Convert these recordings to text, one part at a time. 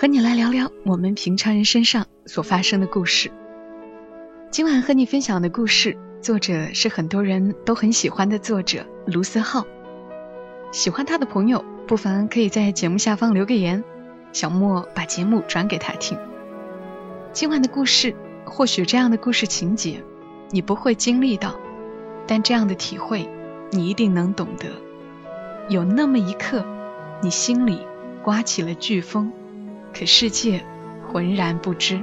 和你来聊聊我们平常人身上所发生的故事。今晚和你分享的故事，作者是很多人都很喜欢的作者卢思浩。喜欢他的朋友，不妨可以在节目下方留个言，小莫把节目转给他听。今晚的故事，或许这样的故事情节，你不会经历到，但这样的体会，你一定能懂得。有那么一刻，你心里刮起了飓风，可世界浑然不知。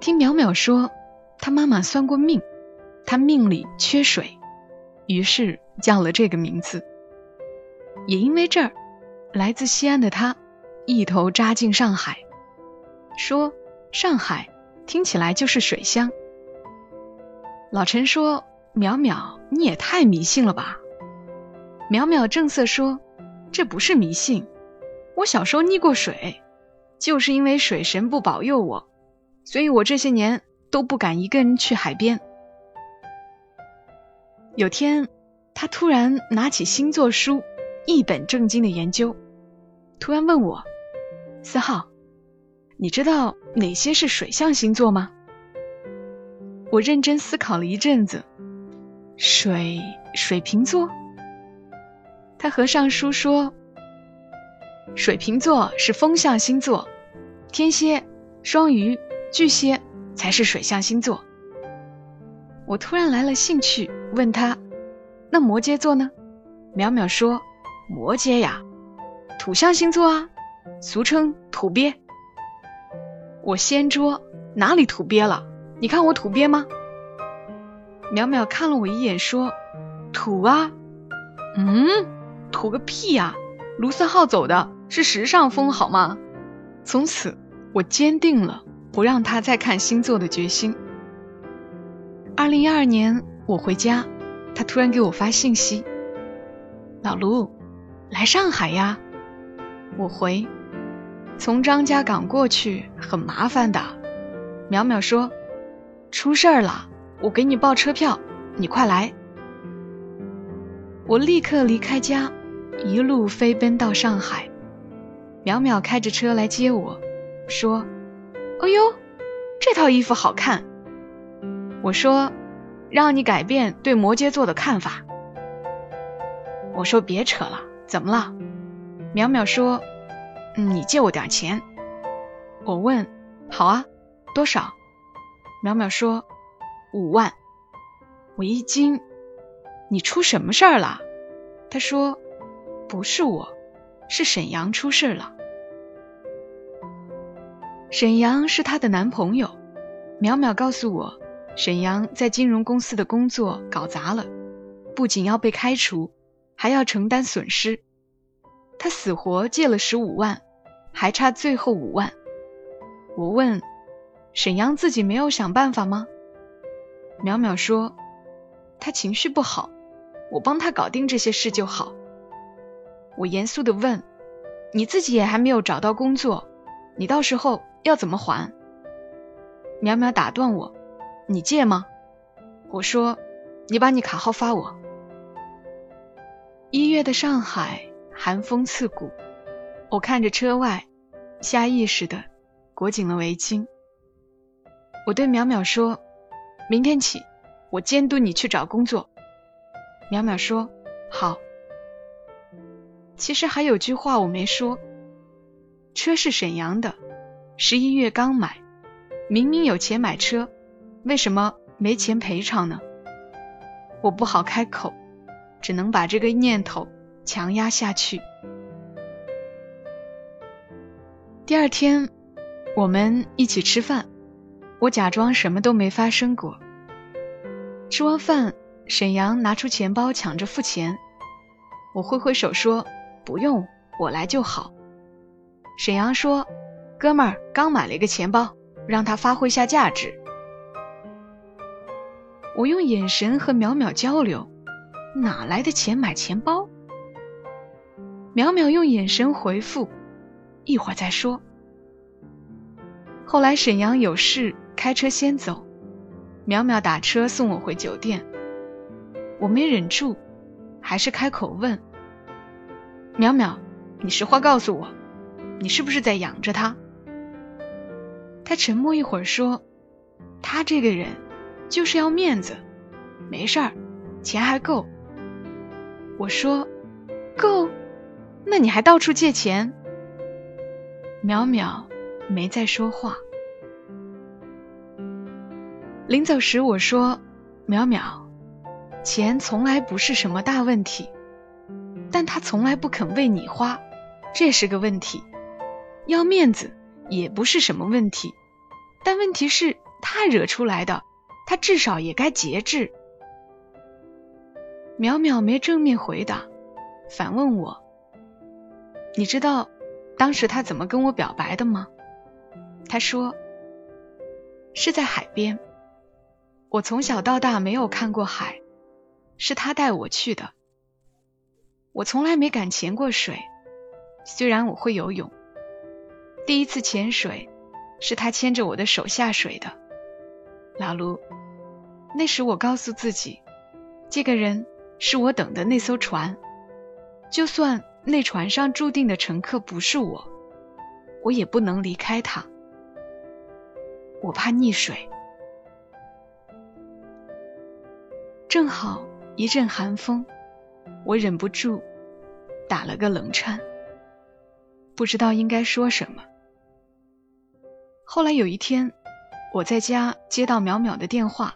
听淼淼说，她妈妈算过命，她命里缺水，于是叫了这个名字。也因为这儿，来自西安的她一头扎进上海，说上海听起来就是水乡。老陈说：“淼淼，你也太迷信了吧？”淼淼正色说：“这不是迷信，我小时候溺过水，就是因为水神不保佑我，所以我这些年都不敢一个人去海边。”有天，他突然拿起星座书，一本正经的研究，突然问我：“思浩，你知道哪些是水象星座吗？”我认真思考了一阵子，水水瓶座。他合上书说：“水瓶座是风象星座，天蝎、双鱼、巨蟹才是水象星座。”我突然来了兴趣，问他：“那摩羯座呢？”淼淼说：“摩羯呀，土象星座啊，俗称土鳖。”我掀桌：“哪里土鳖了？你看我土鳖吗？”淼淼看了我一眼说：“土啊，嗯，图个屁呀、卢思浩走的是时尚风好吗？”从此，我坚定了不让他再看星座的决心。二零一二年，我回家，他突然给我发信息：“老卢，来上海呀？”我回：“从张家港过去很麻烦的。”淼淼说：“出事儿了，我给你报车票，你快来。”我立刻离开家，一路飞奔到上海。淼淼开着车来接我，说：“哎呦，这套衣服好看。”我说：“让你改变对摩羯座的看法。”我说：“别扯了，怎么了？”淼淼说：“，你借我点钱。”我问：“好啊，多少？”淼淼说：“五万。”我一惊：“你出什么事儿了？”他说：“不是我，是沈阳出事了。”沈阳是她的男朋友。淼淼告诉我，沈阳在金融公司的工作搞砸了，不仅要被开除，还要承担损失。他死活借了十五万，还差最后五万。我问沈阳自己没有想办法吗？淼淼说他情绪不好，我帮他搞定这些事就好。我严肃的问你自己也还没有找到工作，你到时候要怎么还？淼淼打断我：“你借吗？”我说：“你把你卡号发我。”一月的上海，寒风刺骨。我看着车外，下意识的裹紧了围巾。我对淼淼说：“明天起，我监督你去找工作。”淼淼说：“好。”其实还有句话我没说：车是沈阳的，十一月刚买。明明有钱买车，为什么没钱赔偿呢？我不好开口，只能把这个念头强压下去。第二天，我们一起吃饭，我假装什么都没发生过。吃完饭，沈阳拿出钱包抢着付钱，我挥挥手说：“不用，我来就好。”沈阳说：“哥们儿刚买了一个钱包，让他发挥下价值。”我用眼神和淼淼交流，哪来的钱买钱包？淼淼用眼神回复：“一会儿再说。”后来沈阳有事开车先走，淼淼打车送我回酒店。我没忍住，还是开口问：“淼淼，你实话告诉我，你是不是在养着他？”他沉默一会儿说：“他这个人就是要面子，没事儿，钱还够。”我说：“够？那你还到处借钱？”淼淼。没再说话。临走时我说：“淼淼，钱从来不是什么大问题，但他从来不肯为你花，这是个问题。要面子也不是什么问题，但问题是他惹出来的，他至少也该节制。”淼淼没正面回答，反问我：“你知道当时他怎么跟我表白的吗？”他说：“是在海边。我从小到大没有看过海，是他带我去的。我从来没敢潜过水，虽然我会游泳。第一次潜水是他牵着我的手下水的。老卢，那时我告诉自己，这个人是我等的那艘船，就算那船上注定的乘客不是我，我也不能离开他。”我怕溺水，正好一阵寒风，我忍不住打了个冷颤，不知道应该说什么。后来有一天，我在家接到淼淼的电话，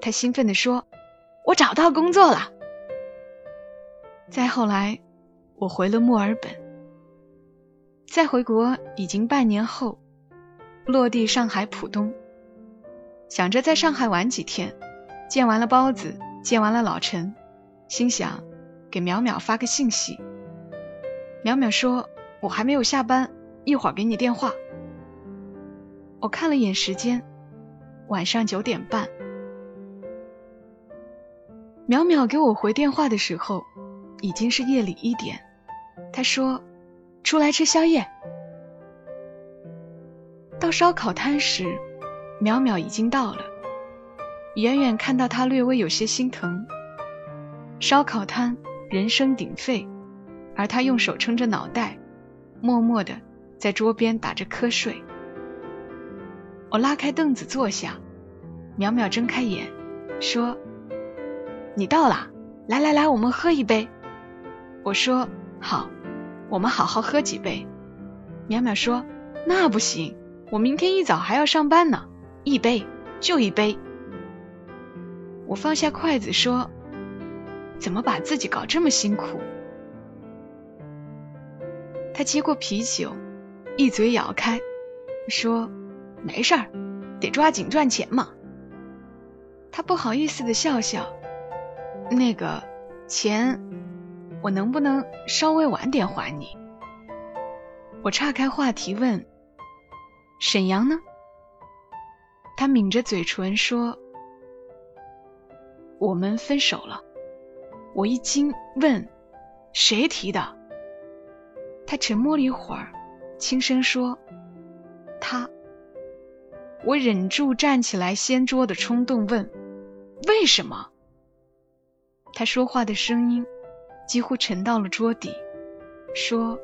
她兴奋地说：“我找到工作了。”再后来，我回了墨尔本，再回国已经半年后。落地上海浦东，想着在上海玩几天，见完了包子，见完了老陈，心想给淼淼发个信息。淼淼说：“我还没有下班，一会儿给你电话。”我看了眼时间，晚上九点半。淼淼给我回电话的时候，已经是夜里一点。他说：“出来吃宵夜。”到烧烤摊时，淼淼已经到了。远远看到他，略微有些心疼。烧烤摊人声鼎沸，而他用手撑着脑袋，默默的在桌边打着瞌睡。我拉开凳子坐下，淼淼睁开眼，说：“你到啦，来来来，我们喝一杯。”我说：“好，我们好好喝几杯。”淼淼说：“那不行。”我明天一早还要上班呢，一杯就一杯。我放下筷子说：“怎么把自己搞这么辛苦？”他接过啤酒，一嘴咬开，说：“没事儿，得抓紧赚钱嘛。”他不好意思的笑笑：“那个钱，我能不能稍微晚点还你？”我岔开话题问。沈阳呢？他抿着嘴唇说：“我们分手了。”我一惊，问：“谁提的？”他沉默了一会儿，轻声说：“他。”我忍住站起来掀桌的冲动，问：“为什么？”他说话的声音几乎沉到了桌底，说：“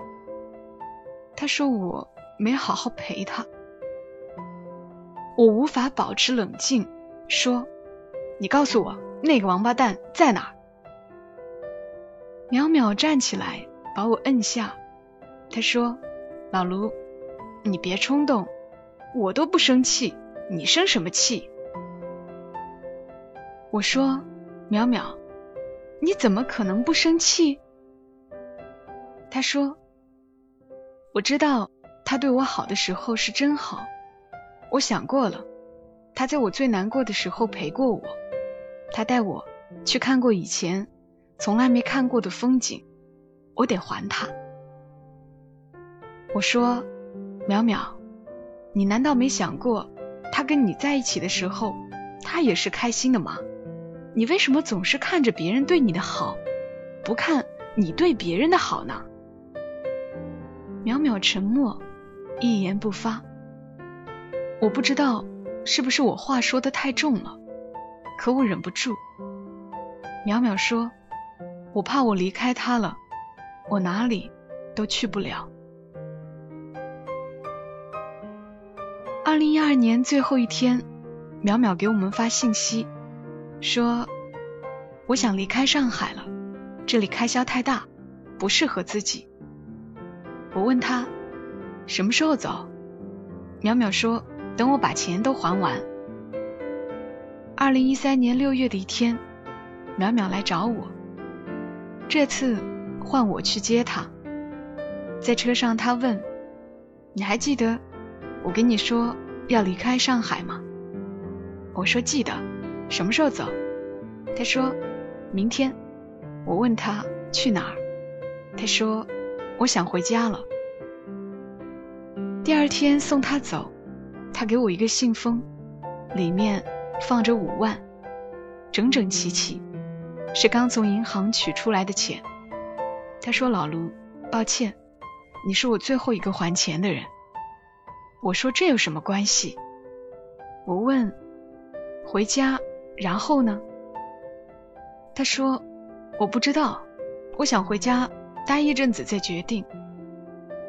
他说我没好好陪他。”我无法保持冷静，说：“你告诉我那个王八蛋在哪？”淼淼站起来把我摁下，他说：“老卢，你别冲动，我都不生气，你生什么气？”我说：“淼淼，你怎么可能不生气？”他说：“我知道他对我好的时候是真好。”我想过了，他在我最难过的时候陪过我，他带我去看过以前从来没看过的风景，我得还他。我说：“淼淼，你难道没想过，他跟你在一起的时候，他也是开心的吗？你为什么总是看着别人对你的好，不看你对别人的好呢？”淼淼沉默，一言不发。我不知道是不是我话说的太重了，可我忍不住。淼淼说：“我怕我离开他了，我哪里都去不了。”二零一二年最后一天，淼淼给我们发信息说：“我想离开上海了，这里开销太大，不适合自己。”我问他什么时候走，淼淼说。等我把钱都还完。二零一三年六月的一天，淼淼来找我，这次换我去接她。在车上，她问：“你还记得我跟你说要离开上海吗？”我说：“记得。”什么时候走？她说：“明天。”我问她去哪儿，她说：“我想回家了。”第二天送她走。他给我一个信封，里面放着五万，整整齐齐，是刚从银行取出来的钱。他说：“老卢，抱歉，你是我最后一个还钱的人。”我说：“这有什么关系？”我问：“回家，然后呢？”他说：“我不知道，我想回家待一阵子再决定。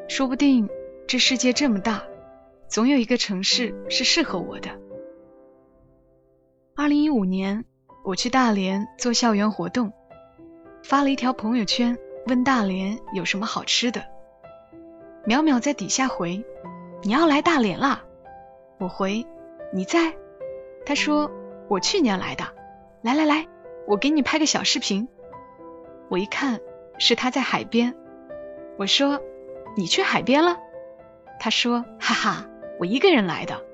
说不定这世界这么大。”总有一个城市是适合我的。二零一五年，我去大连做校园活动，发了一条朋友圈，问大连有什么好吃的。淼淼在底下回：“你要来大连啦？”我回：“你在？”他说：“我去年来的。”来来来，我给你拍个小视频。我一看是他在海边，我说：“你去海边了？”他说：“哈哈。”我一个人来的，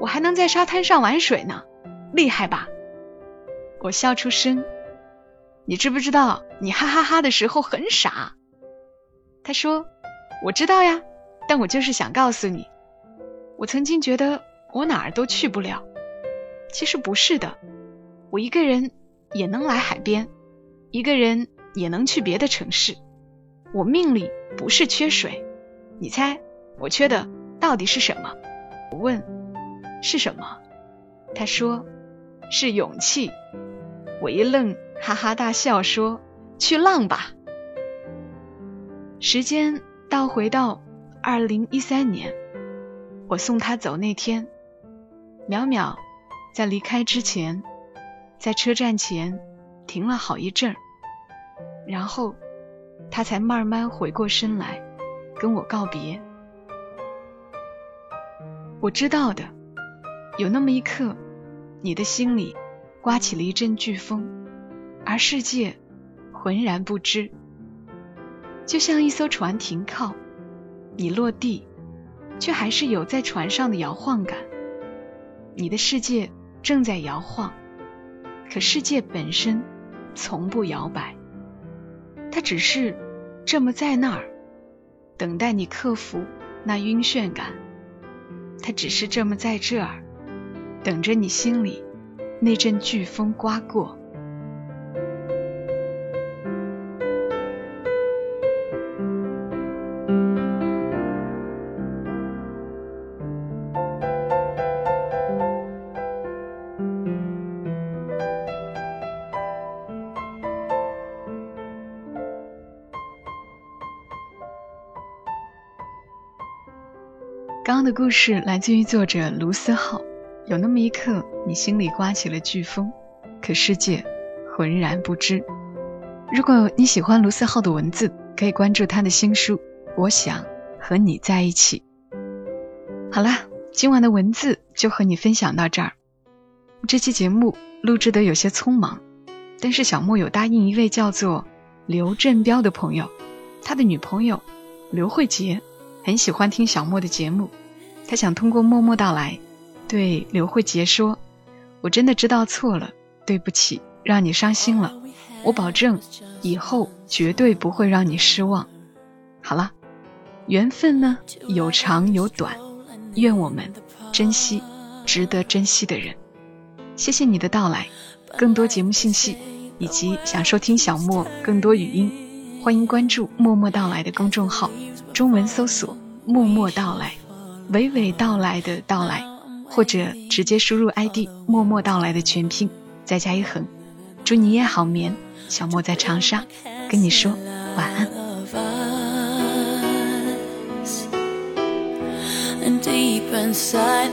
我还能在沙滩上玩水呢，厉害吧？我笑出声。你知不知道，你哈哈哈的时候很傻？他说：“我知道呀，但我就是想告诉你，我曾经觉得我哪儿都去不了，其实不是的，我一个人也能来海边，一个人也能去别的城市。我命里不是缺水，你猜我缺的？”到底是什么？我问，是什么？他说是勇气。我一愣，哈哈大笑说：“去浪吧。”时间倒回到二零一三年，我送他走那天，淼淼在离开之前，在车站前停了好一阵儿，然后他才慢慢回过身来跟我告别。我知道的，有那么一刻，你的心里刮起了一阵飓风，而世界浑然不知。就像一艘船停靠，你落地，却还是有在船上的摇晃感。你的世界正在摇晃，可世界本身从不摇摆，它只是这么在那儿，等待你克服那晕眩感。它只是这么在这儿，等着你心里那阵飓风刮过。刚刚的故事来自于作者卢思浩。有那么一刻，你心里刮起了飓风，可世界浑然不知。如果你喜欢卢思浩的文字，可以关注他的新书《我想和你在一起》。好啦，今晚的文字就和你分享到这儿。这期节目录制的有些匆忙，但是小莫有答应一位叫做刘振彪的朋友，他的女朋友刘慧杰。很喜欢听小莫的节目，他想通过默默到来，对刘慧杰说：“我真的知道错了，对不起，让你伤心了，我保证以后绝对不会让你失望。好了，缘分呢有长有短，愿我们珍惜值得珍惜的人。谢谢你的到来，更多节目信息以及想收听小莫更多语音，欢迎关注“默默到来”的公众号，中文搜索“默默到来”，娓娓道来的到来，或者直接输入 ID“ 默默到来”的全拼，再加一横。祝你夜好眠，小莫在长沙跟你说晚安 and deep inside。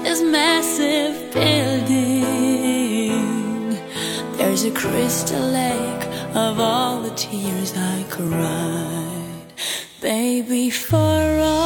There's a crystal lake of all the tears I cried, baby, for all